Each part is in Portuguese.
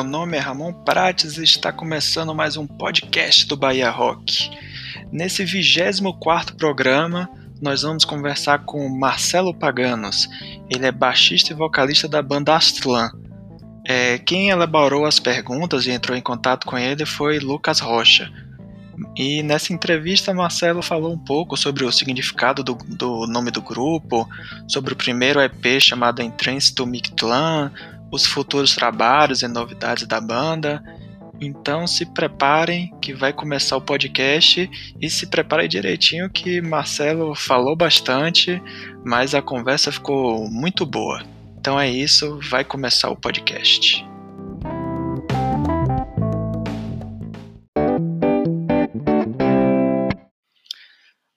Meu nome é Ramon Prates e está começando mais um podcast do Bahia Rock. Nesse 24 programa, nós vamos conversar com Marcelo Paganos. Ele é baixista e vocalista da banda Astlan. É, quem elaborou as perguntas e entrou em contato com ele foi Lucas Rocha. E nessa entrevista, Marcelo falou um pouco sobre o significado do, do nome do grupo, sobre o primeiro EP chamado Entrance to Mictlan, os futuros trabalhos e novidades da banda. Então se preparem que vai começar o podcast e se preparem direitinho que Marcelo falou bastante, mas a conversa ficou muito boa. Então é isso, vai começar o podcast.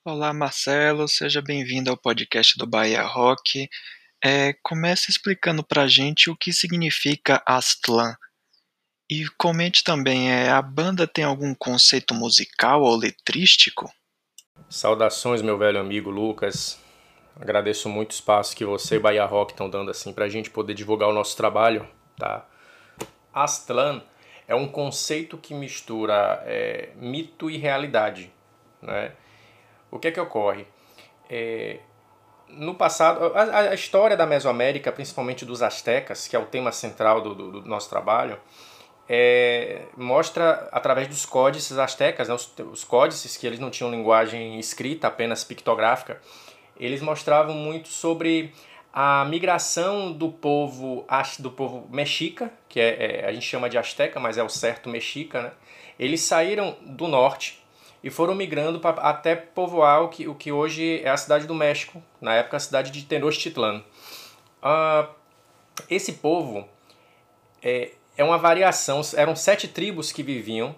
Olá Marcelo, seja bem-vindo ao podcast do Bahia Rock. É, comece explicando para a gente o que significa Aztlan. E comente também, é, a banda tem algum conceito musical ou letrístico? Saudações, meu velho amigo Lucas. Agradeço muito o espaço que você e Bahia Rock estão dando assim para a gente poder divulgar o nosso trabalho, tá? Aztlan é um conceito que mistura é, mito e realidade, né? O que é que ocorre? É, no passado, a, a, história da Mesoamérica, principalmente dos astecas, que é o tema central do, do, do nosso trabalho, é, mostra através dos códices astecas, né, os, os códices que eles não tinham linguagem escrita, apenas pictográfica, eles mostravam muito sobre a migração do povo do povo mexica, que é, é, a gente chama de asteca, mas é o certo mexica, né? Eles saíram do norte e foram migrando pra, até povoar o que, o que hoje é a cidade do México, na época a cidade de Tenochtitlan. Uh, esse povo é, é uma variação, eram sete tribos que viviam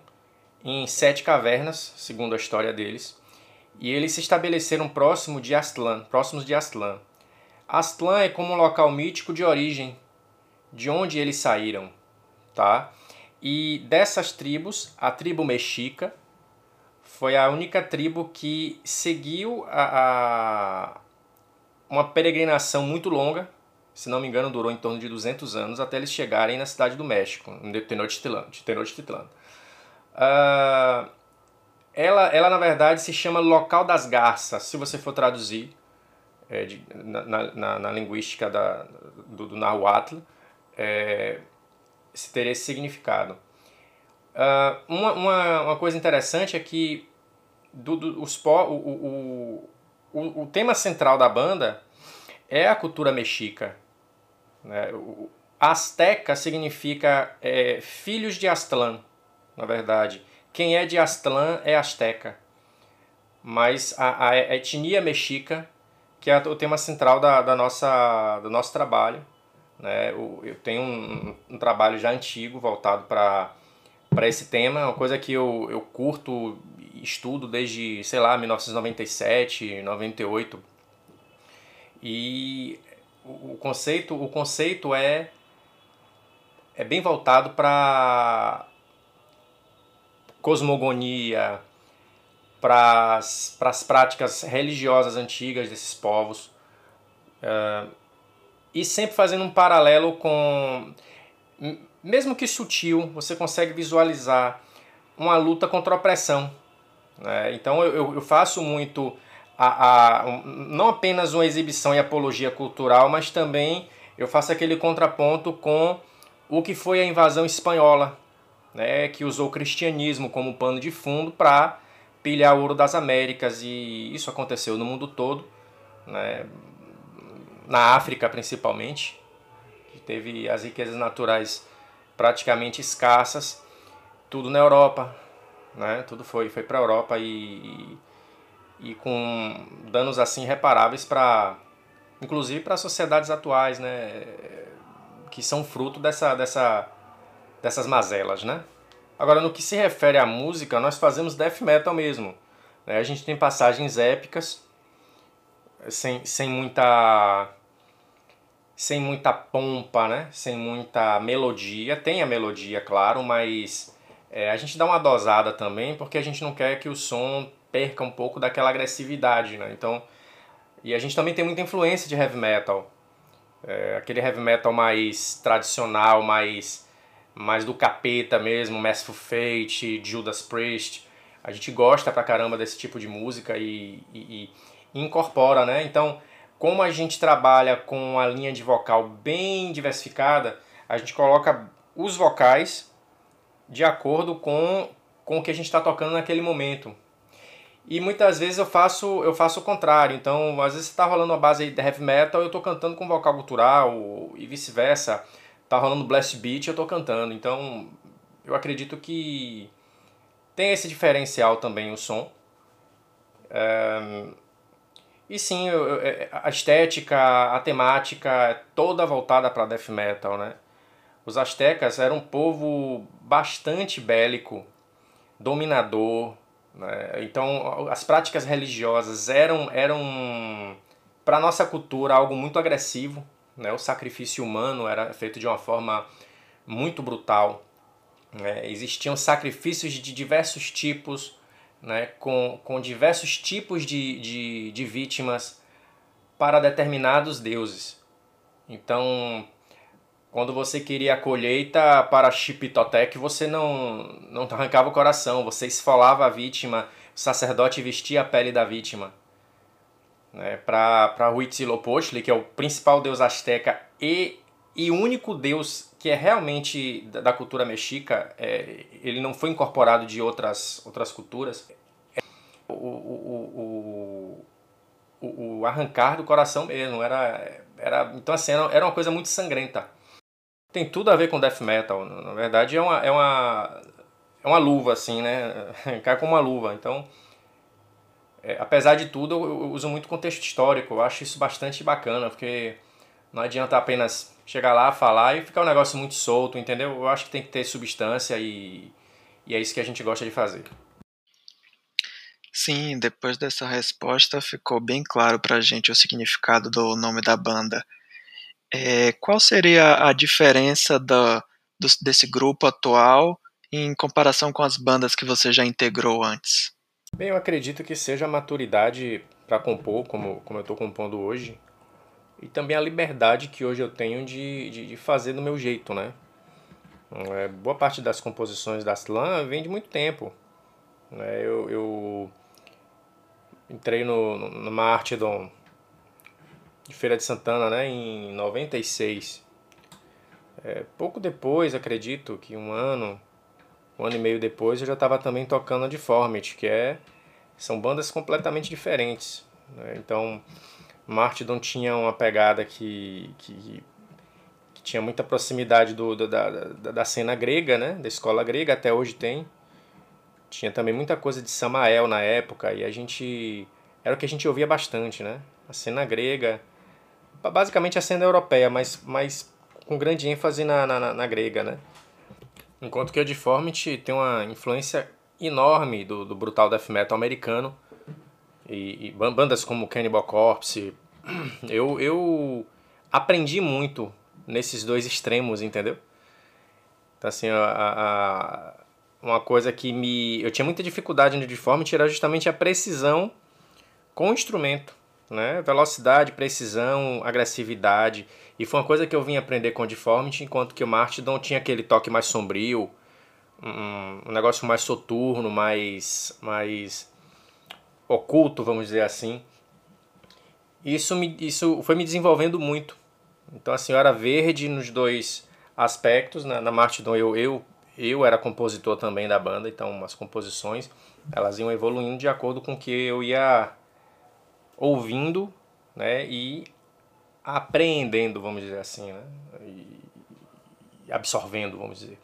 em sete cavernas, segundo a história deles, e eles se estabeleceram próximo de Aztlán, próximos de Aztlán. Aztlán é como um local mítico de origem, de onde eles saíram, tá? E dessas tribos, a tribo mexica, foi a única tribo que seguiu a, a, uma peregrinação muito longa, se não me engano durou em torno de 200 anos, até eles chegarem na cidade do México, em Tenochtitlan. Uh, ela, ela, na verdade, se chama Local das Garças, se você for traduzir é, de, na, na, na, linguística da, do, do Nahuatl, é, teria esse significado. Uh, uma, uma, uma, coisa interessante é que do, do, os, o, o, o, o, tema central da banda é a cultura mexica. Né? O, Azteca significa é, filhos de Aztlán, na verdade. Quem é de Aztlán é Azteca. Mas a, a etnia mexica, que é o tema central da, da nossa, do nosso trabalho. Né? Eu tenho um, um trabalho já antigo voltado para para esse tema, uma coisa que eu, eu curto estudo desde, sei lá, 1997, 98. E o conceito, o conceito é é bem voltado para cosmogonia, para as práticas religiosas antigas desses povos. Uh, e sempre fazendo um paralelo com mesmo que sutil, você consegue visualizar uma luta contra a opressão. Né? Então eu, eu faço muito a, a, não apenas uma exibição e apologia cultural, mas também eu faço aquele contraponto com o que foi a invasão espanhola, né? que usou o cristianismo como pano de fundo para pilhar ouro das Américas e isso aconteceu no mundo todo, né? na África principalmente, que teve as riquezas naturais praticamente escassas, tudo na Europa, né? Tudo foi foi para a Europa e, e com danos assim irreparáveis para inclusive para sociedades atuais, né, que são fruto dessa dessa dessas mazelas, né? Agora no que se refere à música, nós fazemos death metal mesmo. Né? A gente tem passagens épicas sem, sem muita sem muita pompa, né? Sem muita melodia. Tem a melodia, claro, mas é, a gente dá uma dosada também porque a gente não quer que o som perca um pouco daquela agressividade, né? Então, e a gente também tem muita influência de heavy metal. É, aquele heavy metal mais tradicional, mais mais do capeta mesmo, Merciful Fate, Judas Priest. A gente gosta pra caramba desse tipo de música e, e, e incorpora, né? Então, como a gente trabalha com a linha de vocal bem diversificada, a gente coloca os vocais de acordo com, com o que a gente está tocando naquele momento. E muitas vezes eu faço eu faço o contrário. Então, às vezes está rolando uma base de heavy metal, eu estou cantando com vocal cultural e vice-versa. Tá rolando blast beat, eu estou cantando. Então, eu acredito que tem esse diferencial também o som. E sim, é, a estética, a temática é toda voltada para death metal, né? Os astecas eram um povo bastante bélico, dominador, né? então as práticas religiosas eram, eram para nossa cultura algo muito agressivo. Né? O sacrifício humano era feito de uma forma muito brutal. Né? Existiam sacrifícios de diversos tipos, né? com, com diversos tipos de, de, de vítimas para determinados deuses. Então, quando você queria a colheita para Chiptotec, você não, não arrancava o coração, você esfolava a vítima, o sacerdote vestia a pele da vítima. Né? Para Huitzilopochtli, que é o principal deus asteca e, e único deus que é realmente da, cultura mexica, é, ele não foi incorporado de outras, outras culturas. O, o, o, o, o arrancar do coração mesmo, era, era, então assim, era uma coisa muito sangrenta tem tudo a ver com death metal. Na verdade, é uma, é uma, é uma luva, assim, né? Cai com uma luva. Então, é, apesar de tudo, eu uso muito contexto histórico. Eu acho isso bastante bacana, porque não adianta apenas chegar lá, falar e ficar um negócio muito solto, entendeu? Eu acho que tem que ter substância e, e é isso que a gente gosta de fazer. Sim, depois dessa resposta ficou bem claro pra gente o significado do nome da banda. É, qual seria a diferença da, do, desse grupo atual em comparação com as bandas que você já integrou antes? Bem, eu acredito que seja a maturidade para compor, como, como eu estou compondo hoje, e também a liberdade que hoje eu tenho de, de, de fazer do meu jeito, né? É, boa parte das composições da Slam vem de muito tempo. Né? Eu, eu entrei no, no, no Martidon de Feira de Santana, né, em 96. É, pouco depois, acredito que um ano, um ano e meio depois, eu já estava também tocando a Deformity, que é são bandas completamente diferentes. Né? Então, Martidon tinha uma pegada que, que, que tinha muita proximidade do, do da, da, da, cena grega, né? da escola grega, até hoje tem. Tinha também muita coisa de Samael na época, e a gente. Era o que a gente ouvia bastante, né? A cena grega, basicamente a cena europeia, mas, mas com grande ênfase na, na, na grega, né? Enquanto que a Deformity tem uma influência enorme do, do brutal death metal americano e, e bandas como Cannibal Corpse. Eu, eu aprendi muito nesses dois extremos, entendeu? Então, assim, a, a, uma coisa que me. Eu tinha muita dificuldade no Deformity era justamente a precisão com o instrumento né? Velocidade, precisão, agressividade. E foi uma coisa que eu vim aprender com o Deformity, enquanto que o Martidon tinha aquele toque mais sombrio, um, um negócio mais soturno, mais, mais oculto, vamos dizer assim. Isso, me, isso foi me desenvolvendo muito. Então a senhora verde nos dois aspectos, na, na Martidon eu, eu, eu era compositor também da banda, então as composições elas iam evoluindo de acordo com que eu ia ouvindo né, e apreendendo, vamos dizer assim, né, e absorvendo, vamos dizer.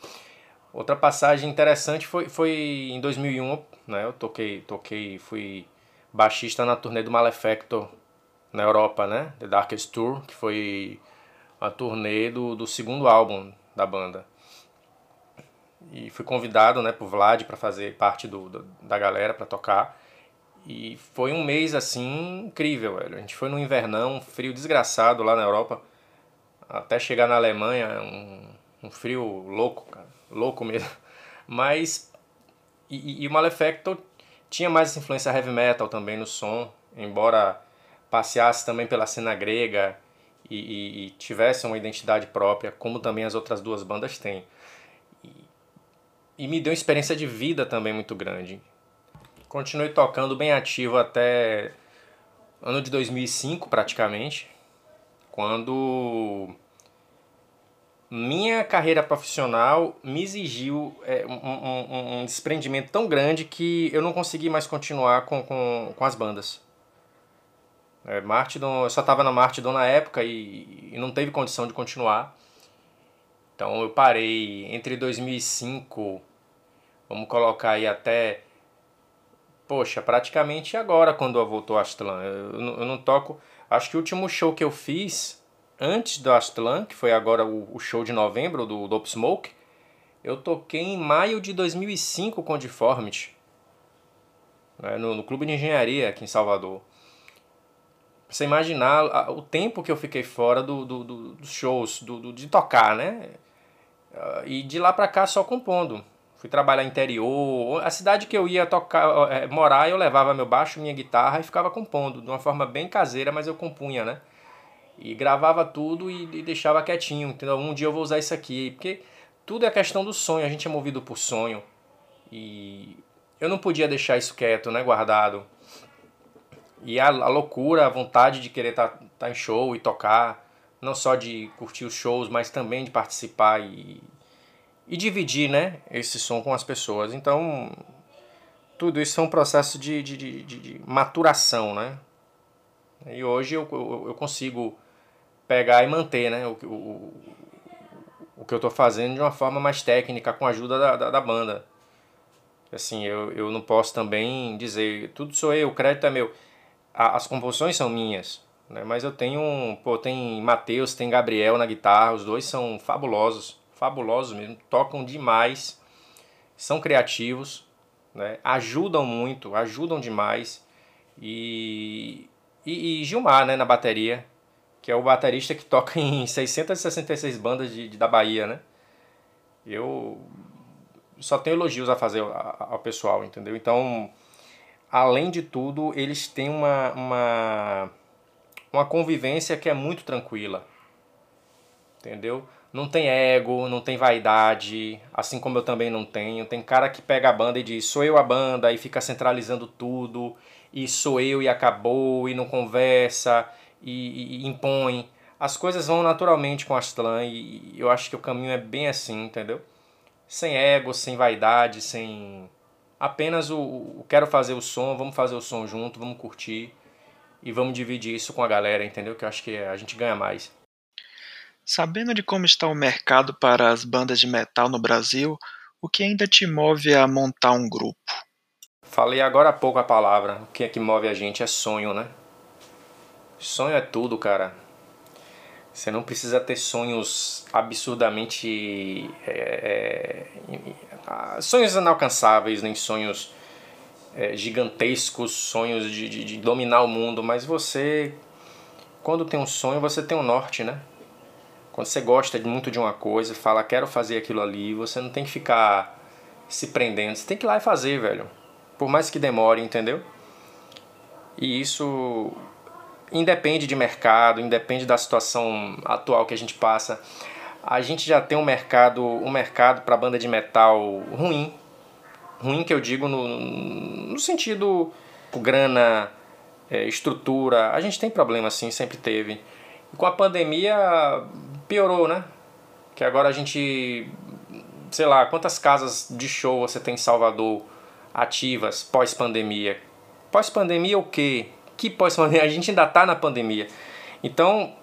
Outra passagem interessante foi, foi em 2001, né, eu toquei, toquei, fui baixista na turnê do Malefactor na Europa, né, The Darkest Tour, que foi a turnê do, do segundo álbum da banda. E fui convidado, né, por Vlad para fazer parte do, do da galera para tocar. E foi um mês assim incrível, velho. A gente foi no invernão, um frio desgraçado lá na Europa, até chegar na Alemanha, um, um frio louco, cara, louco mesmo. Mas e, e o Malefactor tinha mais influência heavy metal também no som, embora passeasse também pela cena grega e, e, e tivesse uma identidade própria, como também as outras duas bandas têm. e me deu uma experiência de vida também muito grande. Continuei tocando bem ativo até ano de 2005 praticamente, quando minha carreira profissional me exigiu é, um, um, um, desprendimento tão grande que eu não consegui mais continuar com, com, com as bandas. É, Martidon, eu só estava na Martidon na época e, e, não teve condição de continuar. Então eu parei entre 2005, vamos colocar aí até, poxa, praticamente agora quando eu voltou a Astlan. Eu, eu, não toco, acho que o último show que eu fiz antes do Astlan, que foi agora o, o show de novembro do Dope Smoke, eu toquei em maio de 2005 com Deformity, né, no, no Clube de Engenharia aqui em Salvador. Pra você imaginar o tempo que eu fiquei fora do, do, do dos shows, do, do, de tocar, né? Uh, e de lá pra cá só compondo. Fui trabalhar interior. A cidade que eu ia tocar, é, morar, eu levava meu baixo, minha guitarra e ficava compondo. De uma forma bem caseira, mas eu compunha, né? E gravava tudo e, e deixava quietinho, entendeu? Um dia eu vou usar isso aqui, porque tudo é questão do sonho, a gente é movido por sonho. E eu não podia deixar isso quieto, né, guardado. E a, a loucura, a vontade de querer estar tá, tá em show e tocar, não só de curtir os shows, mas também de participar e, e dividir, né, esse som com as pessoas. Então, tudo isso é um processo de, de, de, de maturação, né? E hoje eu, eu, eu consigo pegar e manter né, o, o, o que eu estou fazendo de uma forma mais técnica, com a ajuda da, da, da, banda. Assim, eu, eu não posso também dizer, tudo sou eu, o crédito é meu. as composições são minhas, né, mas eu tenho, pô, tem Matheus, tem Gabriel na guitarra, os dois são fabulosos, fabulosos mesmo, tocam demais, são criativos, né, ajudam muito, ajudam demais. E, e, e Gilmar, né, na bateria, que é o baterista que toca em 666 bandas de, de da Bahia, né? Eu só tenho elogios a fazer ao pessoal, entendeu? Então, além de tudo, eles têm uma, uma, uma convivência que é muito tranquila, entendeu? Não tem ego, não tem vaidade, assim como eu também não tenho. Tem cara que pega a banda e diz, sou eu a banda, e fica centralizando tudo, e sou eu e acabou, e não conversa, e, e impõe. As coisas vão naturalmente com Astlan e eu acho que o caminho é bem assim, entendeu? Sem ego, sem vaidade, sem. Apenas o, o quero fazer o som, vamos fazer o som junto, vamos curtir e vamos dividir isso com a galera, entendeu? Que eu acho que a gente ganha mais. Sabendo de como está o mercado para as bandas de metal no Brasil, o que ainda te move a montar um grupo? Falei agora há pouco a palavra. O que é que move a gente é sonho, né? Sonho é tudo, cara. Você não precisa ter sonhos absurdamente. É, é, sonhos inalcançáveis, nem sonhos é, gigantescos, sonhos de, de, de, dominar o mundo, mas você, quando tem um sonho, você tem um norte, né? Quando você gosta muito de uma coisa, fala, quero fazer aquilo ali, você não tem que ficar se prendendo, você tem que ir lá e fazer, velho. Por mais que demore, entendeu? E isso independe de mercado, independe da situação atual que a gente passa. A gente já tem um mercado, um mercado para banda de metal ruim. Ruim que eu digo no, no sentido grana, é, estrutura. A gente tem problema sim, sempre teve. E com a pandemia piorou, né? Que agora a gente, sei lá, quantas casas de show você tem em Salvador ativas pós-pandemia? Pós-pandemia o quê? Que pós-pandemia? A gente ainda está na pandemia. Então,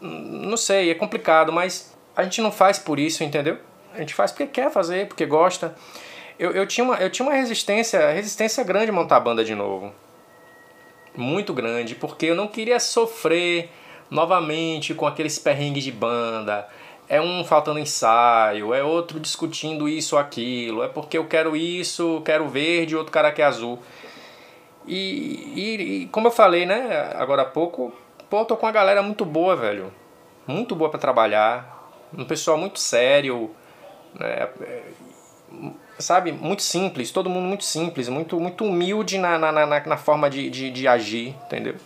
não sei, é complicado, mas a gente não faz por isso, entendeu? A gente faz porque quer fazer, porque gosta. Eu, eu, tinha, uma, eu tinha uma resistência, resistência grande montar a banda de novo. Muito grande, porque eu não queria sofrer novamente com aqueles perrengues de banda. É um faltando ensaio, é outro discutindo isso ou aquilo, é porque eu quero isso, quero verde, outro cara quer azul. E, e, e, como eu falei, né, agora há pouco, pô, tô com uma galera muito boa, velho. Muito boa para trabalhar. Um pessoal muito sério, né, é, sabe, muito simples, todo mundo muito simples, muito, muito humilde na, na, na, na forma de, de, de agir, entendeu?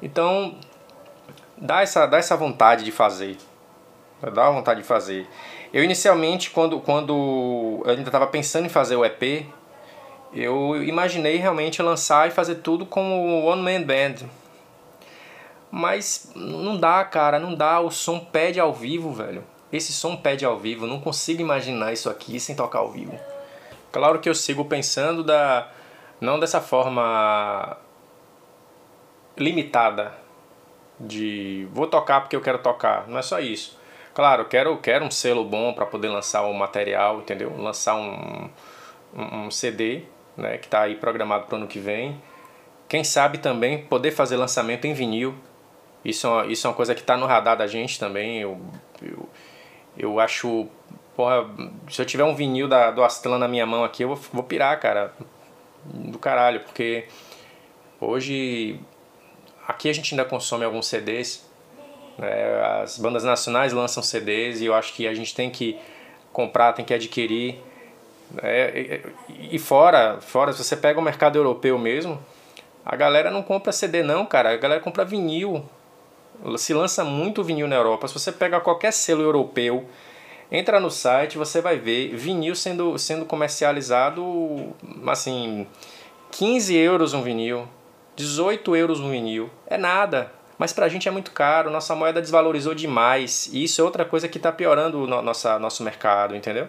Então, dá essa, dá essa vontade de fazer. Dá vontade de fazer. Eu inicialmente, quando, quando eu ainda estava pensando em fazer o EP, eu imaginei realmente lançar e fazer tudo como One Man Band. Mas não dá, cara, não dá. O som pede ao vivo, velho. Esse som pede ao vivo. Não consigo imaginar isso aqui sem tocar ao vivo. Claro que eu sigo pensando da não dessa forma limitada de vou tocar porque eu quero tocar. Não é só isso. Claro, quero quero um selo bom para poder lançar o material, entendeu? Lançar um, um, um CD, né, que está aí programado para o ano que vem. Quem sabe também poder fazer lançamento em vinil. Isso é uma, isso é uma coisa que está no radar da gente também. Eu, eu, eu acho. Porra, se eu tiver um vinil da, do Astlan na minha mão aqui, eu vou, vou pirar, cara. Do caralho, porque hoje aqui a gente ainda consome alguns CDs. Né? As bandas nacionais lançam CDs e eu acho que a gente tem que comprar, tem que adquirir. Né? E fora, fora, se você pega o mercado europeu mesmo, a galera não compra CD não, cara. A galera compra vinil. Se lança muito vinil na Europa. Se você pega qualquer selo europeu, entra no site, você vai ver vinil sendo, sendo comercializado assim, 15 euros um vinil, 18 euros um vinil. É nada. Mas pra gente é muito caro, nossa moeda desvalorizou demais. E isso é outra coisa que está piorando o no, nosso mercado, entendeu?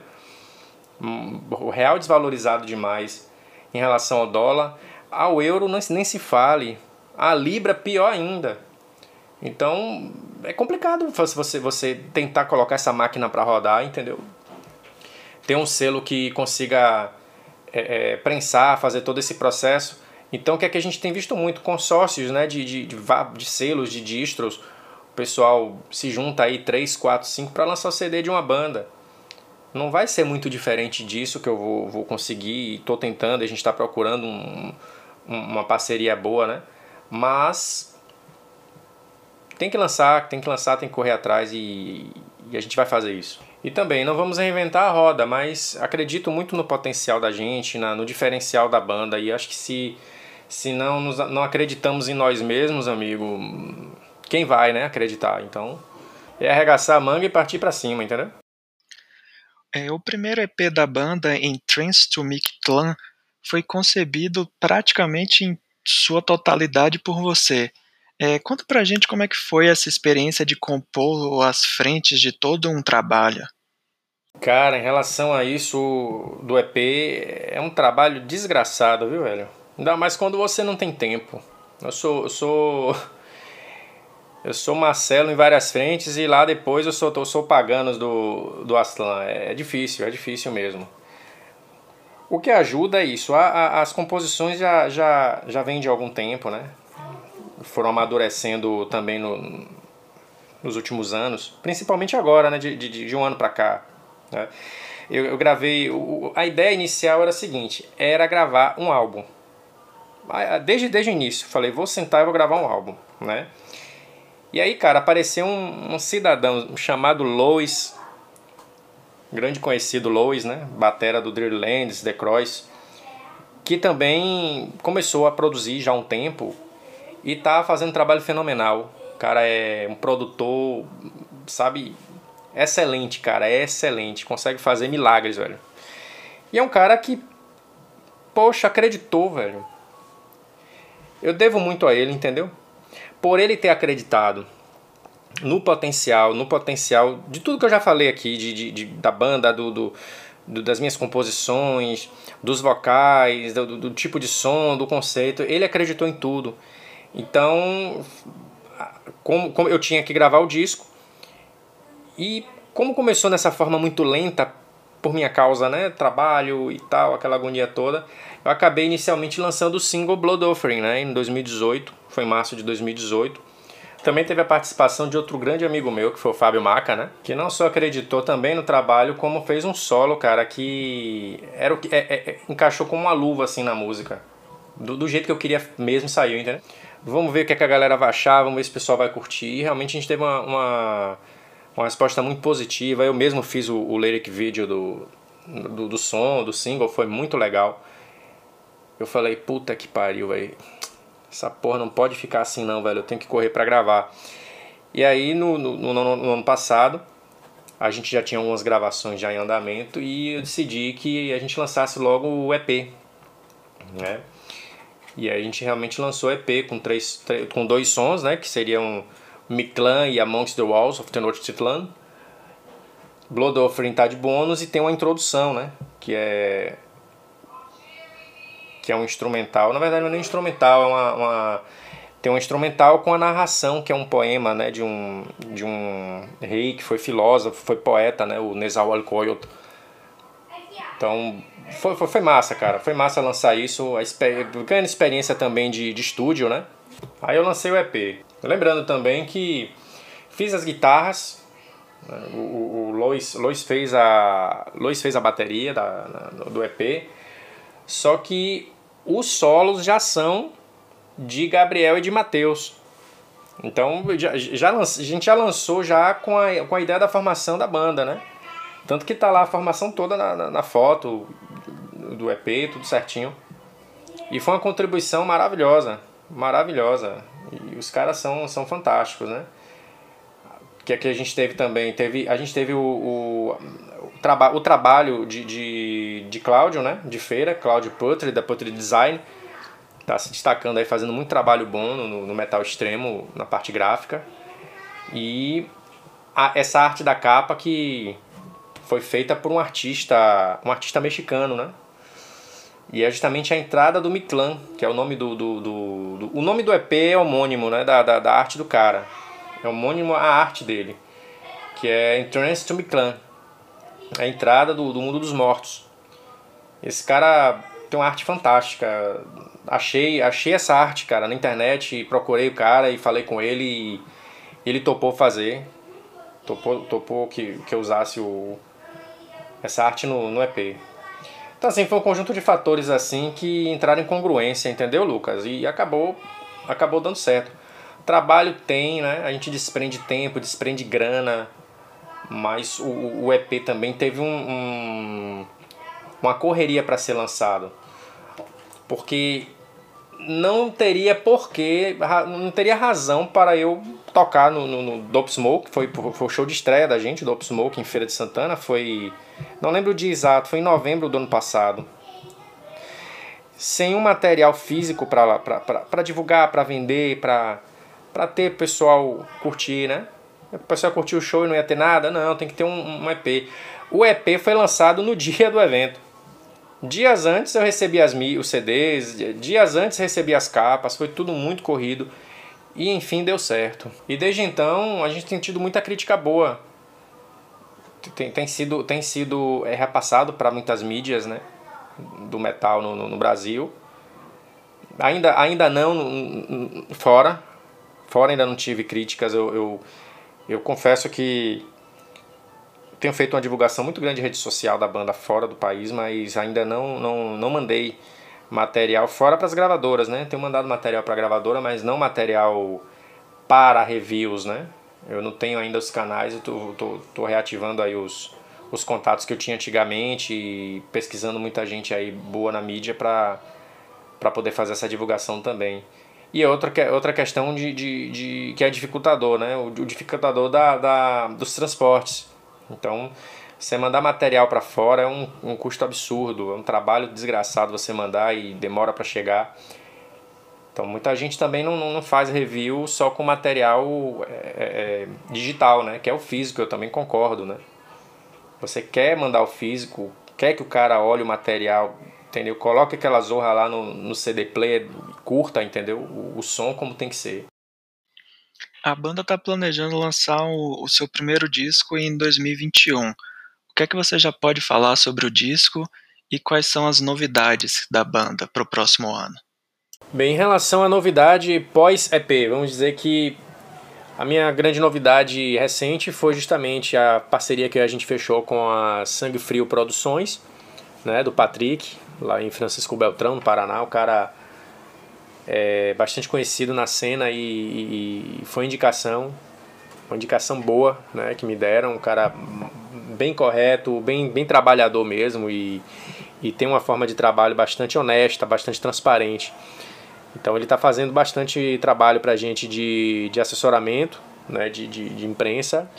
O real desvalorizado demais em relação ao dólar. Ao euro nem se fale. A libra pior ainda. Então é complicado você, você tentar colocar essa máquina para rodar, entendeu? Ter um selo que consiga é, é, prensar, fazer todo esse processo então, o que é que a gente tem visto muito? Consórcios né, de, de, de, de selos, de distros. O pessoal se junta aí 3, 4, 5 para lançar o CD de uma banda. Não vai ser muito diferente disso que eu vou, vou conseguir. Estou tentando, a gente está procurando um, uma parceria boa, né? Mas tem que lançar, tem que lançar, tem que correr atrás e, e a gente vai fazer isso. E também não vamos reinventar a roda, mas acredito muito no potencial da gente, na, no diferencial da banda e acho que se se não, nos, não acreditamos em nós mesmos, amigo, quem vai, né, acreditar? Então, é arregaçar a manga e partir para cima, entendeu? É, o primeiro EP da banda, Entrance to Mictlan, foi concebido praticamente em sua totalidade por você. É, conta pra gente como é que foi essa experiência de compor as frentes de todo um trabalho. Cara, em relação a isso do EP, é um trabalho desgraçado, viu, velho? Ainda mais quando você não tem tempo. Eu sou. Eu sou. Eu sou Marcelo em várias frentes e lá depois eu sou, eu sou paganos do, do Aslan. É, é difícil, é difícil mesmo. O que ajuda é isso. A, a, as composições já, já, já vêm de algum tempo, né? Foram amadurecendo também no, nos últimos anos. Principalmente agora, né? De, de, de um ano pra cá. Né? Eu, eu gravei. O, a ideia inicial era a seguinte: era gravar um álbum desde, desde o início, falei, vou sentar e vou gravar um álbum, né? E aí, cara, apareceu um, um cidadão chamado Lois, grande conhecido Lois, né? Batera do Dreamlands, The Cross, que também começou a produzir já há um tempo e tá fazendo um trabalho fenomenal. O cara é um produtor, sabe, excelente, cara, é excelente, consegue fazer milagres, velho. E é um cara que, poxa, acreditou, velho eu devo muito a ele, entendeu? Por ele ter acreditado no potencial, no potencial de tudo que eu já falei aqui, de, de, de da banda, do, do, do, das minhas composições, dos vocais, do, do, tipo de som, do conceito. Ele acreditou em tudo. Então, como, como eu tinha que gravar o disco, e como começou nessa forma muito lenta, por minha causa, né, trabalho e tal, aquela agonia toda, eu acabei inicialmente lançando o single Blood Offering, né, em 2018, foi em março de 2018. Também teve a participação de outro grande amigo meu, que foi o Fábio Maca, né? Que não só acreditou também no trabalho, como fez um solo, cara, que era o que é, é, é, encaixou como uma luva assim na música. Do, do, jeito que eu queria mesmo saiu, entendeu? Vamos ver o que, é que a galera vai achar, vamos ver se o pessoal vai curtir. Realmente a gente teve uma, uma uma resposta muito positiva. Eu mesmo fiz o, o lyric video do, do, do, som, do single, foi muito legal. Eu falei, puta que pariu, velho. Essa porra não pode ficar assim não, velho. Eu tenho que correr para gravar. E aí no, no, no, no, ano passado a gente já tinha umas gravações já em andamento e eu decidi que a gente lançasse logo o EP, né? E aí a gente realmente lançou o EP com, três, com dois sons, né? Que seriam Mictlan e Amongst the Walls of the North Titlan. Blood Offering tá de bônus e tem uma introdução, né? Que é que é um instrumental. Na verdade não é nem instrumental, é uma, uma tem um instrumental com a narração, que é um poema né, de, um, de um rei que foi filósofo, foi poeta, né, o Nezahualcóyotl. Então, foi, foi, foi, massa, cara. Foi massa lançar isso. A ganhando experiência também de, de estúdio, né? Aí eu lancei o EP. Lembrando também que fiz as guitarras. Né, o, o, o Lois, Lois, fez a, Lois fez a bateria da, do EP. Só que os solos já são de Gabriel e de Mateus. Então já, já a gente já lançou já com a, com a ideia da formação da banda, né? Tanto que tá lá a formação toda na, na, na foto do EP, tudo certinho. E foi uma contribuição maravilhosa, maravilhosa. E os caras são, são fantásticos, né? Que aqui a gente teve também, teve, a gente teve o, o, traba, o trabalho de, de, de Cláudio, né? De feira, Cláudio Putri, da Putri Design está se destacando aí, fazendo muito trabalho bom no, no metal extremo, na parte gráfica. E a, essa arte da capa que foi feita por um artista, um artista mexicano, né? E é justamente a entrada do Mictlan, que é o nome do, do, do, do, O nome do EP é homônimo, né? Da, da, da arte do cara. É homônimo à arte dele. Que é Entrance to Mictlan. A entrada do, do mundo dos mortos. Esse cara tem uma arte fantástica achei, achei essa arte, cara, na internet, procurei o cara e falei com ele e ele topou fazer. Topou, topou que, que eu usasse o, essa arte no, no EP. Então assim, foi um conjunto de fatores assim que entraram em congruência, entendeu, Lucas? E acabou, acabou dando certo. Trabalho tem, né? A gente desprende tempo, desprende grana, mas o, o EP também teve um, um uma correria para ser lançado. Porque não teria porquê, não teria razão para eu tocar no, no, no Dope Smoke, foi, foi o show de estreia da gente, Dope Smoke em Feira de Santana, foi, não lembro o dia exato, foi em novembro do ano passado. Sem um material físico para divulgar, para vender, para ter pessoal curtir, né? O pessoal curtir o show e não ia ter nada? Não, tem que ter um, um EP. O EP foi lançado no dia do evento. Dias antes eu recebi as, os CDs, dias antes recebi as capas, foi tudo muito corrido e enfim deu certo. E desde então a gente tem tido muita crítica boa. Tem, tem sido, tem sido é, repassado para muitas mídias né, do metal no, no, no Brasil. Ainda, ainda não fora, fora ainda não tive críticas. Eu, eu, eu confesso que tenho feito uma divulgação muito grande de rede social da banda fora do país, mas ainda não, não, não mandei material fora para as gravadoras, né? Tenho mandado material para a gravadora, mas não material para reviews, né? Eu não tenho ainda os canais, eu tô, tô, tô reativando aí os, os contatos que eu tinha antigamente e pesquisando muita gente aí boa na mídia para poder fazer essa divulgação também. E outra, outra questão de, de, de, que é dificultador, né? O, o dificultador da, da, dos transportes. Então, você mandar material para fora é um, um custo absurdo, é um trabalho desgraçado você mandar e demora para chegar. Então, muita gente também não, não faz review só com material é, é, é, digital, né? Que é o físico, eu também concordo, né? Você quer mandar o físico, quer que o cara olhe o material, entendeu? Coloque aquela zorra lá no, no CD player, curta, entendeu? O, o som como tem que ser. A banda está planejando lançar o, o, seu primeiro disco em 2021. O que é que você já pode falar sobre o disco e quais são as novidades da banda para o próximo ano? Bem, em relação à novidade pós-EP, vamos dizer que a minha grande novidade recente foi justamente a parceria que a gente fechou com a Sangue Frio Produções, né, do Patrick, lá em Francisco Beltrão, no Paraná. O cara é bastante conhecido na cena e, e, foi indicação, uma indicação boa, né, que me deram, um cara bem correto, bem, bem trabalhador mesmo e, e tem uma forma de trabalho bastante honesta, bastante transparente. Então ele está fazendo bastante trabalho para a gente de, de assessoramento, né, de, de, de imprensa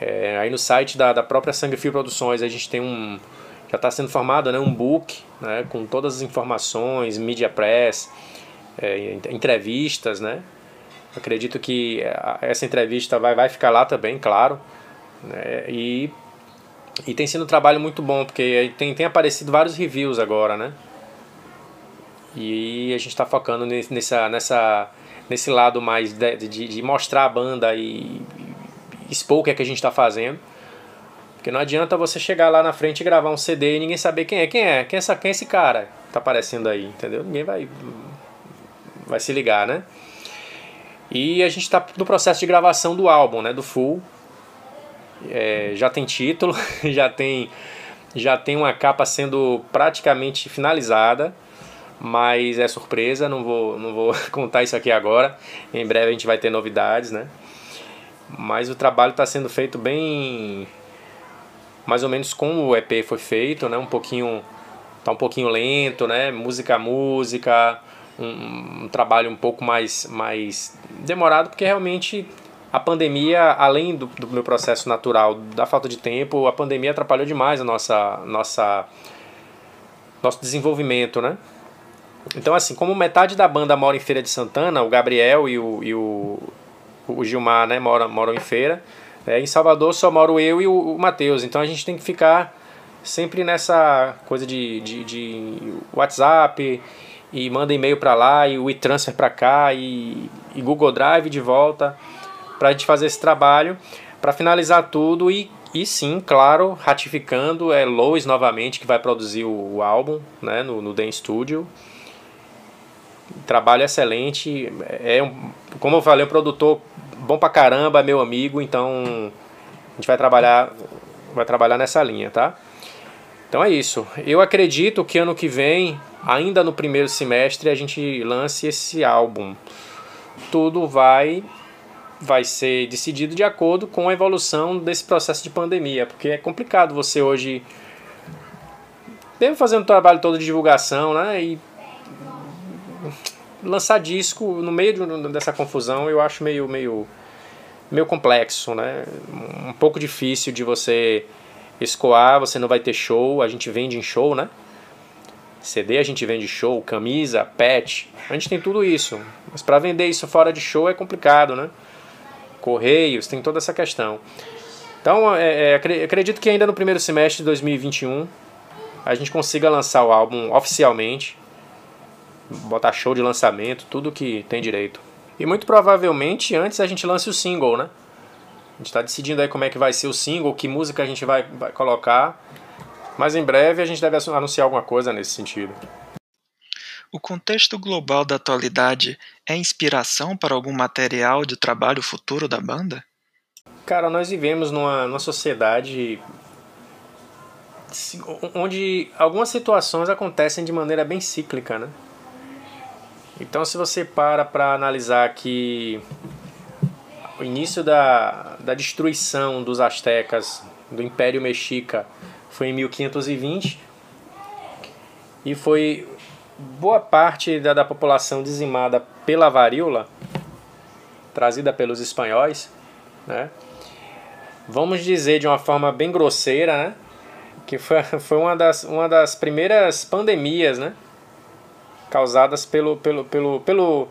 É, aí no site da, da própria Sangue Fio Produções a gente tem um já está sendo formado né, um book né, com todas as informações, media press, é, entrevistas, né? Acredito que essa entrevista vai, vai ficar lá também, claro. Né? E, e tem sido um trabalho muito bom, porque tem, tem aparecido vários reviews agora, né? E a gente está focando nessa, nessa, nesse lado mais de, de, de mostrar a banda e, e expor o que é que a gente está fazendo. Porque não adianta você chegar lá na frente e gravar um CD e ninguém saber quem é. Quem é? Quem é, essa, quem é esse cara que tá aparecendo aí, entendeu? Ninguém vai, vai se ligar, né? E a gente está no processo de gravação do álbum, né? Do full. É, já tem título, já tem, já tem uma capa sendo praticamente finalizada. Mas é surpresa, não vou, não vou contar isso aqui agora. Em breve a gente vai ter novidades, né? Mas o trabalho está sendo feito bem mais ou menos como o EP foi feito, né? Um pouquinho tá um pouquinho lento, né? Música a música, um, um, trabalho um pouco mais mais demorado porque realmente a pandemia, além do, do meu processo natural da falta de tempo, a pandemia atrapalhou demais a nossa nossa nosso desenvolvimento, né? Então, assim, como metade da banda mora em Feira de Santana, o Gabriel e o, e o, o Gilmar né, moram, moram em Feira, é, em Salvador só moro eu e o, o Matheus, então a gente tem que ficar sempre nessa coisa de, de, de WhatsApp e manda e-mail para lá e o e-transfer para cá e, e, Google Drive de volta para a gente fazer esse trabalho. Para finalizar tudo e, e sim, claro, ratificando é Lois novamente que vai produzir o, o álbum né, no, no Den Studio. Trabalho excelente é um, como eu falei, um produtor bom pra caramba, meu amigo, então a gente vai trabalhar, vai trabalhar nessa linha, tá? Então é isso. Eu acredito que ano que vem, ainda no primeiro semestre, a gente lance esse álbum. Tudo vai vai ser decidido de acordo com a evolução desse processo de pandemia, porque é complicado você hoje deve fazer um trabalho todo de divulgação, né? E lançar disco no meio de, dessa confusão eu acho meio, meio, meio complexo, né? Um pouco difícil de você escoar, você não vai ter show, a gente vende em show, né? CD a gente vende show, camisa, pet, a gente tem tudo isso. Mas para vender isso fora de show é complicado, né? Correios, tem toda essa questão. Então, é, é, acredito que ainda no primeiro semestre de 2021 a gente consiga lançar o álbum oficialmente botar show de lançamento, tudo que tem direito. E muito provavelmente antes a gente lance o single, né? A gente está decidindo aí como é que vai ser o single, que música a gente vai, vai colocar. Mas em breve a gente deve anunciar alguma coisa nesse sentido. O contexto global da atualidade é inspiração para algum material de trabalho futuro da banda? Cara, nós vivemos numa, numa sociedade onde algumas situações acontecem de maneira bem cíclica, né? Então, se você para para analisar que o início da, da destruição dos astecas do Império Mexica foi em 1520 e foi boa parte da, da população dizimada pela varíola trazida pelos espanhóis, né? Vamos dizer de uma forma bem grosseira, né? Que foi, foi uma, das, uma das primeiras pandemias, né? Causadas pelo, pelo, pelo, pelo,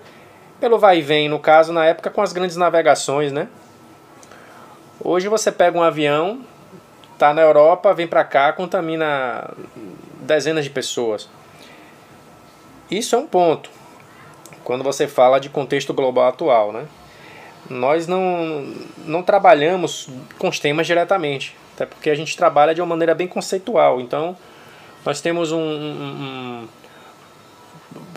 pelo vai e vem, no caso, na época com as grandes navegações, né? Hoje você pega um avião, tá na Europa, vem para cá, contamina dezenas de pessoas. Isso é um ponto. Quando você fala de contexto global atual, né? Nós não, não trabalhamos com os temas diretamente, até porque a gente trabalha de uma maneira bem conceitual. Então, nós temos um, um,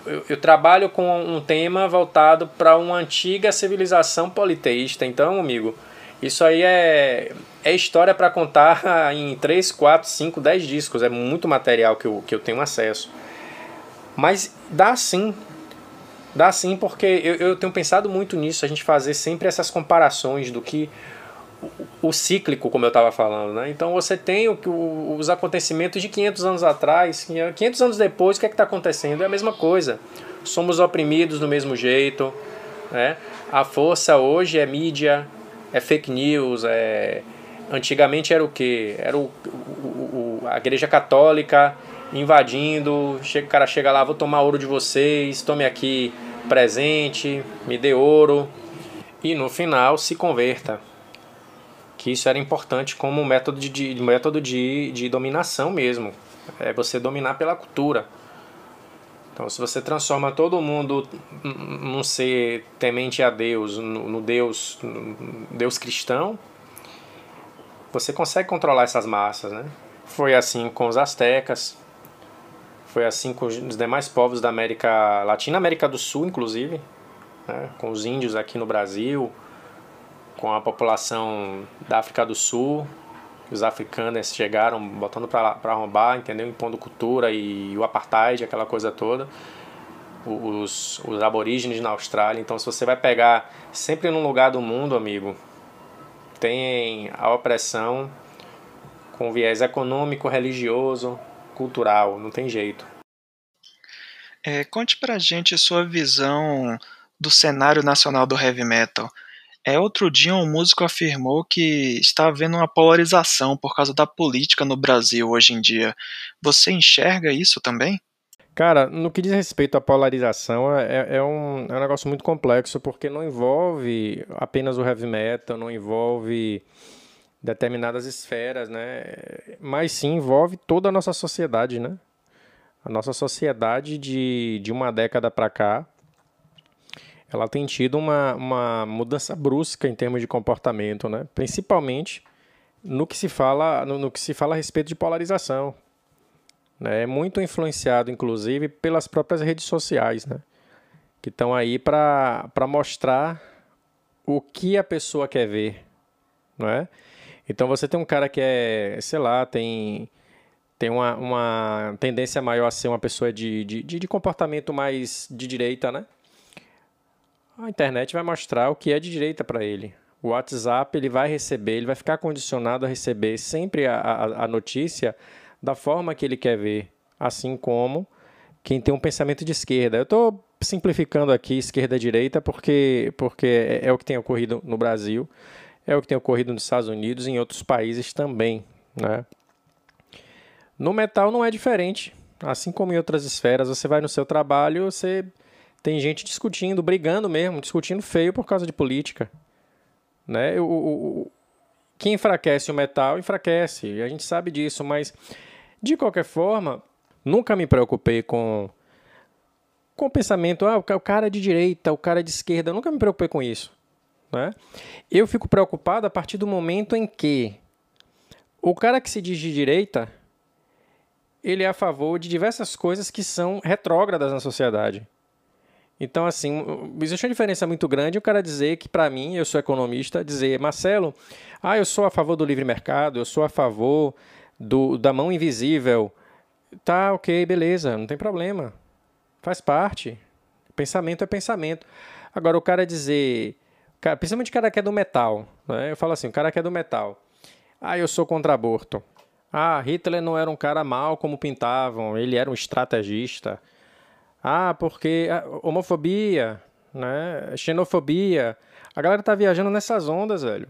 eu, trabalho com um tema voltado para uma antiga civilização politeísta. Então, amigo, isso aí é, é história para contar em 3, 4, 5, 10 discos. É muito material que eu, que eu tenho acesso. Mas dá sim. Dá sim, porque eu, eu tenho pensado muito nisso, a gente fazer sempre essas comparações do que o cíclico, como eu estava falando. Né? Então você tem o, o, os acontecimentos de 500 anos atrás, 500 anos depois, o que é está acontecendo? É a mesma coisa. Somos oprimidos do mesmo jeito. Né? A força hoje é mídia, é fake news, é, Antigamente era o quê? Era o, a igreja católica invadindo, chega, o cara chega lá, vou tomar ouro de vocês, tome aqui presente, me dê ouro. E no final se converta. Que isso era importante como método de, método de, de dominação mesmo. É você dominar pela cultura. Então, se você transforma todo mundo num ser temente a Deus, no, no Deus, no Deus cristão, você consegue controlar essas massas, né? Foi assim com os astecas, foi assim com os demais povos da América Latina, América do Sul, inclusive, né? com os índios aqui no Brasil, com a população da África do Sul, os africanos chegaram botando para arrombar, entendeu? Impondo cultura e o apartheid, aquela coisa toda. Os, os aborígenes na Austrália. Então, se você vai pegar sempre num lugar do mundo, amigo, tem a opressão com viés econômico, religioso, cultural, não tem jeito. É, conte pra gente sua visão do cenário nacional do heavy metal. É, outro dia um músico afirmou que está havendo uma polarização por causa da política no Brasil hoje em dia. Você enxerga isso também? Cara, no que diz respeito à polarização, é, é, um, é um negócio muito complexo, porque não envolve apenas o heavy metal, não envolve determinadas esferas, né? Mas sim envolve toda a nossa sociedade, né? A nossa sociedade de, de uma década para cá ela tem tido uma, uma mudança brusca em termos de comportamento, né? principalmente no que se fala, no, no que se fala a respeito de polarização. Né? É muito influenciado, inclusive, pelas próprias redes sociais, né? que estão aí para mostrar o que a pessoa quer ver. Não é? Então você tem um cara que é, sei lá, tem, tem uma, uma tendência maior a ser uma pessoa de, de, de comportamento mais de direita, né? A internet vai mostrar o que é de direita para ele. O WhatsApp ele vai receber, ele vai ficar condicionado a receber sempre a, a, a notícia da forma que ele quer ver, assim como quem tem um pensamento de esquerda. Eu estou simplificando aqui esquerda-direita porque, porque é, é, o que tem ocorrido no Brasil, é o que tem ocorrido nos Estados Unidos e em outros países também. Né? No metal não é diferente. Assim como em outras esferas, você vai no seu trabalho, você tem gente discutindo, brigando mesmo, discutindo feio por causa de política. Né? O, o, enfraquece o metal, enfraquece. A gente sabe disso, mas de qualquer forma, nunca me preocupei com, com o pensamento, ah, o cara é de direita, o cara é de esquerda, eu nunca me preocupei com isso. Né? Eu fico preocupado a partir do momento em que o cara que se diz de direita, ele é a favor de diversas coisas que são retrógradas na sociedade. Então, assim, existe uma diferença muito grande o cara dizer que, para mim, eu sou economista, dizer, Marcelo, ah, eu sou a favor do livre mercado, eu sou a favor do, da mão invisível. Tá, ok, beleza, não tem problema. Faz parte. Pensamento é pensamento. Agora, o cara dizer, principalmente o cara que é do metal, né? eu falo assim, o cara que é do metal, ah, eu sou contra aborto. Ah, Hitler não era um cara mau como pintavam, ele era um estrategista. Ah, porque homofobia, né? Xenofobia. A galera tá viajando nessas ondas, velho.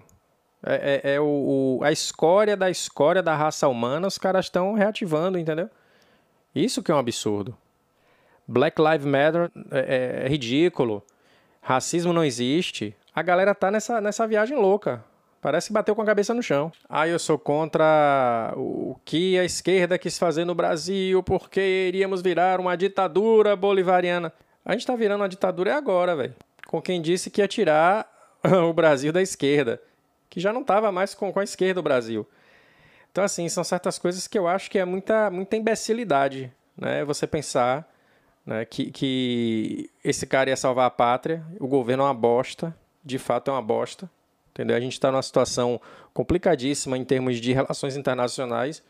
É, é, é o, o, a escória da escória da raça humana, os caras estão reativando, entendeu? Isso que é um absurdo. Black Lives Matter é, é, é ridículo. Racismo não existe. A galera tá nessa, nessa viagem louca. Parece que bateu com a cabeça no chão. Ah, eu sou contra o que a esquerda quis fazer no Brasil porque iríamos virar uma ditadura bolivariana. A gente tá virando uma ditadura é agora, velho. Com quem disse que ia tirar o Brasil da esquerda. Que já não tava mais com, com a esquerda o Brasil. Então, assim, são certas coisas que eu acho que é muita, muita imbecilidade, né? Você pensar né, que, que esse cara ia salvar a pátria, o governo é uma bosta, de fato é uma bosta, Entendeu? A gente está numa situação complicadíssima em termos de relações internacionais.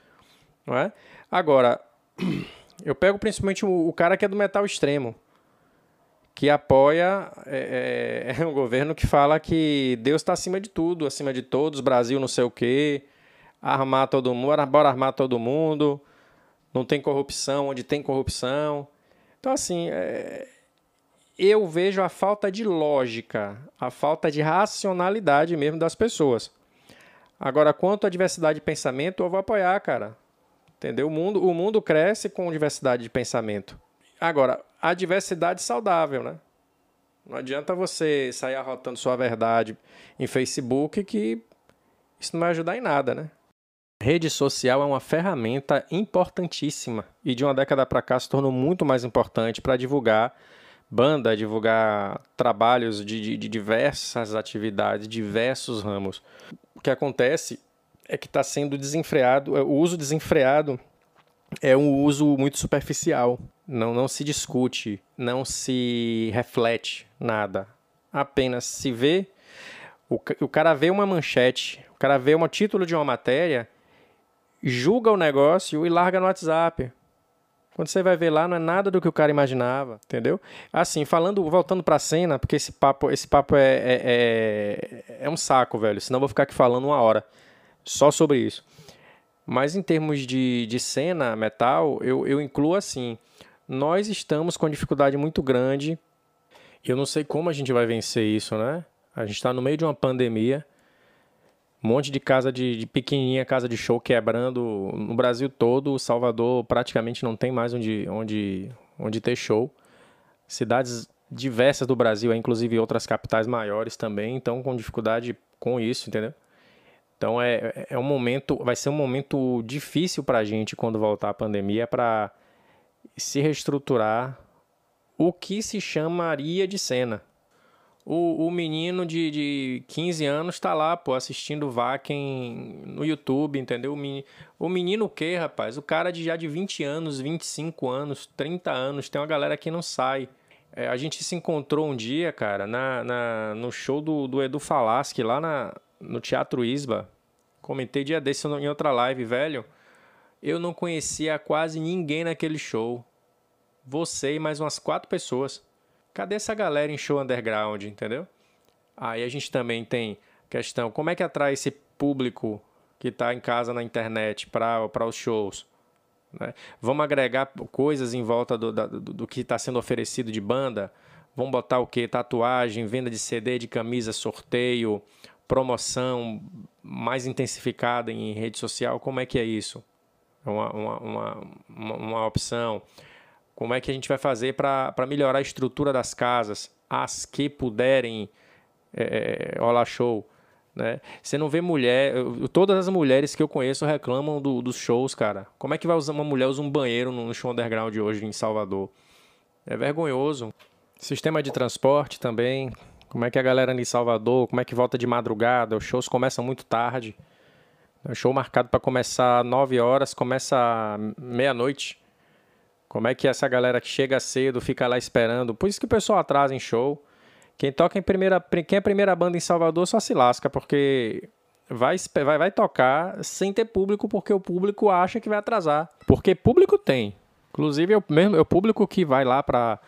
Não é? Agora, eu pego principalmente o, o cara que é do metal extremo, que apoia é, é, é um governo que fala que Deus está acima de tudo, acima de todos, Brasil não sei o quê, armar todo mundo, bora armar todo mundo, não tem corrupção onde tem corrupção. Então, assim, é, eu vejo a falta de lógica, a falta de racionalidade mesmo das pessoas. Agora, quanto à diversidade de pensamento, eu vou apoiar, cara. Entendeu? O mundo, o mundo cresce com diversidade de pensamento. Agora, a diversidade saudável, né? Não adianta você sair arrotando sua verdade em Facebook que isso não vai ajudar em nada, né? Rede social é uma ferramenta importantíssima e de uma década para cá se tornou muito mais importante para divulgar banda, divulgar trabalhos de, de, de, diversas atividades, diversos ramos. O que acontece é que está sendo desenfreado, o uso desenfreado é um uso muito superficial. Não, não se discute, não se reflete nada. Apenas se vê. O, o cara vê uma manchete, o cara vê um título de uma matéria julga o negócio e larga no WhatsApp. Quando você vai ver lá, não é nada do que o cara imaginava, entendeu? Assim, falando, voltando pra cena, porque esse papo, esse papo é, é, é, é um saco, velho. Senão eu vou ficar aqui falando uma hora só sobre isso. Mas em termos de, de cena metal, eu, eu incluo assim: nós estamos com dificuldade muito grande. Eu não sei como a gente vai vencer isso, né? A gente está no meio de uma pandemia. Um monte de casa de, de, pequenininha, casa de show quebrando no Brasil todo. Salvador praticamente não tem mais onde, onde, onde ter show. Cidades diversas do Brasil, inclusive outras capitais maiores também, estão com dificuldade com isso, entendeu? Então é, é um momento, vai ser um momento difícil para a gente quando voltar a pandemia para se reestruturar o que se chamaria de cena. O, o menino de, de 15 anos tá lá, pô, assistindo Vaken no YouTube, entendeu? O menino, o menino o quê, rapaz? O cara de já de 20 anos, 25 anos, 30 anos, tem uma galera que não sai. É, a gente se encontrou um dia, cara, na, na, no show do, do Edu Falaschi, lá na, no Teatro Isba. Comentei dia desse em outra live, velho. Eu não conhecia quase ninguém naquele show. Você e mais umas quatro pessoas. Cadê essa galera em show underground, entendeu? Aí a gente também tem questão, como é que atrai esse público que está em casa na internet para os shows? Né? Vamos agregar coisas em volta do, do, do que está sendo oferecido de banda? Vamos botar o que? Tatuagem, venda de CD, de camisa, sorteio, promoção mais intensificada em rede social? Como é que é isso? É uma, uma, uma, uma opção. Como é que a gente vai fazer para melhorar a estrutura das casas, as que puderem é, rolar show? Né? Você não vê mulher. Eu, todas as mulheres que eu conheço reclamam do, dos shows, cara. Como é que vai usar uma mulher usar um banheiro no show underground hoje em Salvador? É vergonhoso. Sistema de transporte também. Como é que a galera em Salvador, como é que volta de madrugada? Os shows começam muito tarde. O show marcado para começar 9 horas, começa meia-noite. Como é que essa galera que chega cedo fica lá esperando? Por isso que o pessoal atrasa em show. Quem toca em primeira, quem é primeira banda em Salvador só se lasca, porque vai, vai, vai tocar sem ter público, porque o público acha que vai atrasar. Porque público tem. Inclusive, eu, mesmo, o público que vai lá para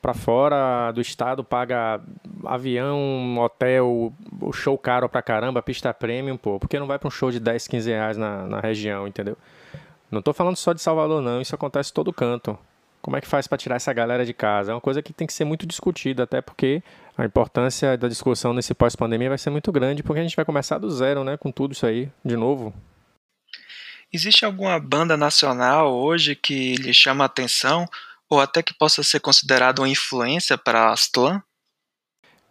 para fora do estado paga avião, hotel, show caro pra caramba, pista premium, pô. Porque não vai para um show de 10, 15 reais na, na região, entendeu? Não estou falando só de Salvador, não. Isso acontece em todo canto. Como é que faz para tirar essa galera de casa? É uma coisa que tem que ser muito discutida, até porque a importância da discussão nesse pós-pandemia vai ser muito grande, porque a gente vai começar do zero, né, com tudo isso aí, de novo. Existe alguma banda nacional hoje que lhe chama a atenção, ou até que possa ser considerada uma influência para a Astlan?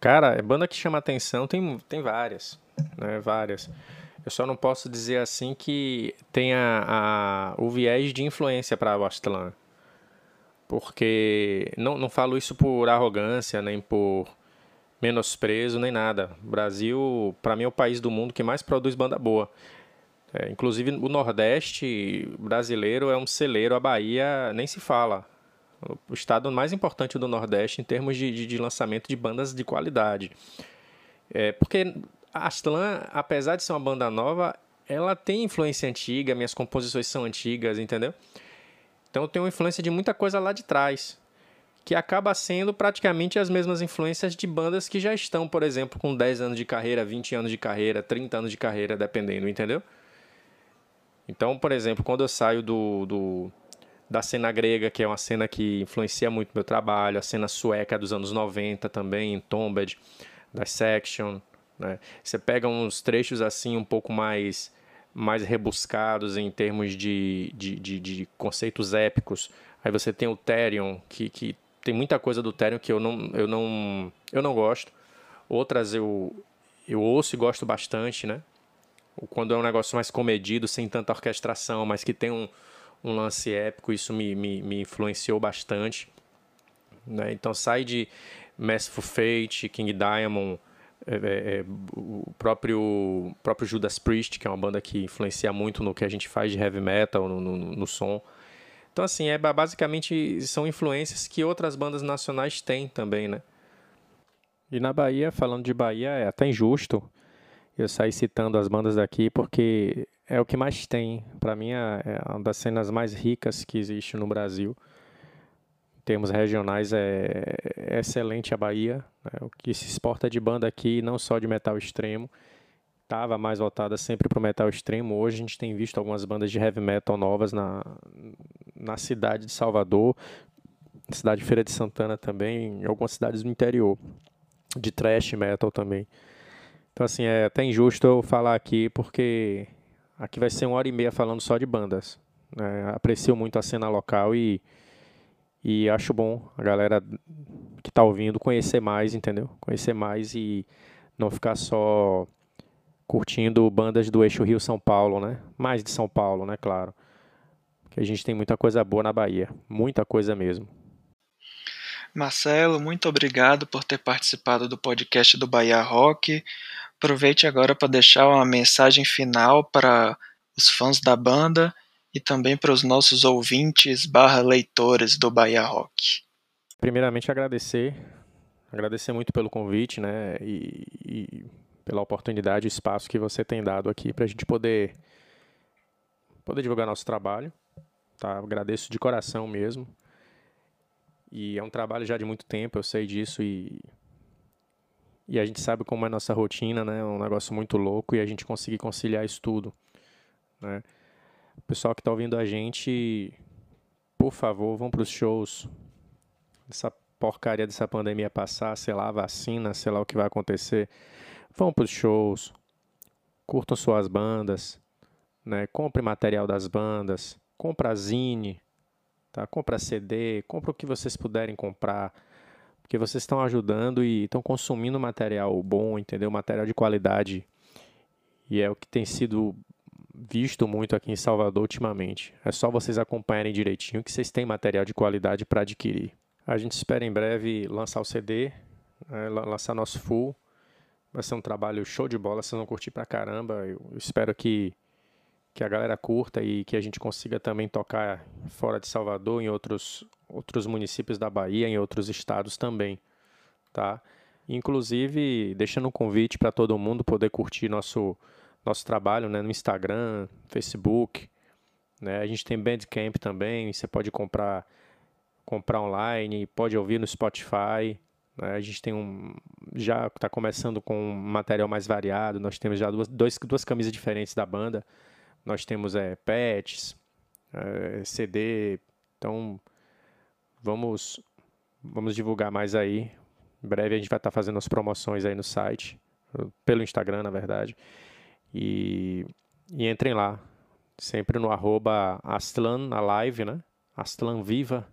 Cara, é banda que chama atenção tem, tem várias, né, várias. Eu só não posso dizer assim que tenha a, o viés de influência para Aztlan. Porque não, não falo isso por arrogância, nem por menosprezo, nem nada. O Brasil, para mim, é o país do mundo que mais produz banda boa. É, inclusive, o Nordeste brasileiro é um celeiro, a Bahia nem se fala. O estado mais importante do Nordeste em termos de, de, de lançamento de bandas de qualidade. É, porque a Astlan, apesar de ser uma banda nova, ela tem influência antiga, minhas composições são antigas, entendeu? Então eu tenho influência de muita coisa lá de trás, que acaba sendo praticamente as mesmas influências de bandas que já estão, por exemplo, com 10 anos de carreira, 20 anos de carreira, 30 anos de carreira, dependendo, entendeu? Então, por exemplo, quando eu saio do, do da cena grega, que é uma cena que influencia muito meu trabalho, a cena sueca dos anos 90 também, Tombed, da Section, Né? Você pega uns trechos assim um pouco mais mais rebuscados em termos de, de, de, de conceitos épicos. Aí você tem o Therion, que, que tem muita coisa do Therion que eu não, eu não, eu não gosto. Outras eu, eu ouço e gosto bastante, né? Quando é um negócio mais comedido, sem tanta orquestração, mas que tem um, um lance épico, isso me, me, me influenciou bastante. Né? Então sai de Merciful Fate, King Diamond, é, é, é, o próprio, próprio Judas Priest, que é uma banda que influencia muito no que a gente faz de heavy metal, no, no, no som. Então, assim, é, basicamente são influências que outras bandas nacionais têm também, né? E na Bahia, falando de Bahia, é até injusto eu sair citando as bandas daqui, porque é o que mais tem. Para mim, é, é uma das cenas mais ricas que existe no Brasil termos regionais é, é excelente a Bahia. Né? O que se exporta de banda aqui, não só de metal extremo, estava mais voltada sempre para o metal extremo. Hoje a gente tem visto algumas bandas de heavy metal novas na, na cidade de Salvador, na cidade de Feira de Santana também, em algumas cidades do interior, de thrash metal também. Então, assim, é até injusto eu falar aqui, porque aqui vai ser uma hora e meia falando só de bandas. Né? Aprecio muito a cena local e e acho bom a galera que está ouvindo conhecer mais, entendeu? Conhecer mais e não ficar só curtindo bandas do eixo Rio-São Paulo, né? Mais de São Paulo, né? Claro. Que a gente tem muita coisa boa na Bahia. Muita coisa mesmo. Marcelo, muito obrigado por ter participado do podcast do Bahia Rock. Aproveite agora para deixar uma mensagem final para os fãs da banda e também para os nossos ouvintes barra leitores do Bahia Rock. Primeiramente agradecer, agradecer muito pelo convite, né, e, e pela oportunidade e espaço que você tem dado aqui para a gente poder poder divulgar nosso trabalho, tá? Agradeço de coração mesmo. E é um trabalho já de muito tempo, eu sei disso e e a gente sabe como é a nossa rotina, né? É um negócio muito louco e a gente conseguir conciliar isso tudo, né? Pessoal que está ouvindo a gente, por favor, vão para os shows. Essa porcaria dessa pandemia passar, sei lá, vacina, sei lá o que vai acontecer. Vão para os shows, curtam suas bandas, né? compre material das bandas, compra zine, tá? compra CD, compra o que vocês puderem comprar, porque vocês estão ajudando e estão consumindo material bom, entendeu? Material de qualidade. E é o que tem sido visto muito aqui em Salvador ultimamente. É só vocês acompanharem direitinho que vocês têm material de qualidade para adquirir. A gente espera em breve lançar o CD, né, lançar nosso full. Vai ser um trabalho show de bola, vocês vão curtir pra caramba. Eu espero que, que a galera curta e que a gente consiga também tocar fora de Salvador, em outros, outros municípios da Bahia, em outros estados também, tá? Inclusive, deixando um convite para todo mundo poder curtir nosso nosso trabalho né, no Instagram, Facebook. Né? A gente tem Bandcamp também, você pode comprar, comprar online, pode ouvir no Spotify. Né? A gente tem um. Já está começando com um material mais variado. Nós temos já duas, dois, duas camisas diferentes da banda. Nós temos é, patches, é, CD. Então vamos, vamos divulgar mais aí. Em breve a gente vai estar tá fazendo as promoções aí no site, pelo Instagram, na verdade. E, e entrem lá, sempre no arroba Astlan na live, né? Astlan Viva,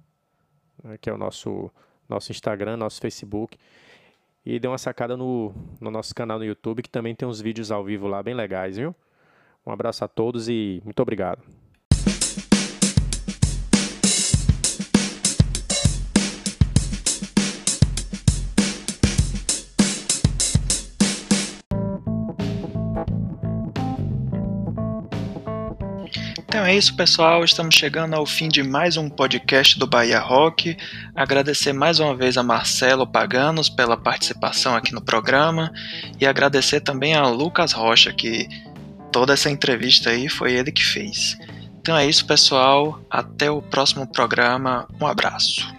né? que é o nosso, nosso Instagram, nosso Facebook. E dê uma sacada no, no nosso canal no YouTube, que também tem uns vídeos ao vivo lá bem legais, viu? Um abraço a todos e muito obrigado. É isso, pessoal. Estamos chegando ao fim de mais um podcast do Bahia Rock. Agradecer mais uma vez a Marcelo Paganos pela participação aqui no programa e agradecer também a Lucas Rocha, que toda essa entrevista aí foi ele que fez. Então é isso, pessoal. Até o próximo programa. Um abraço.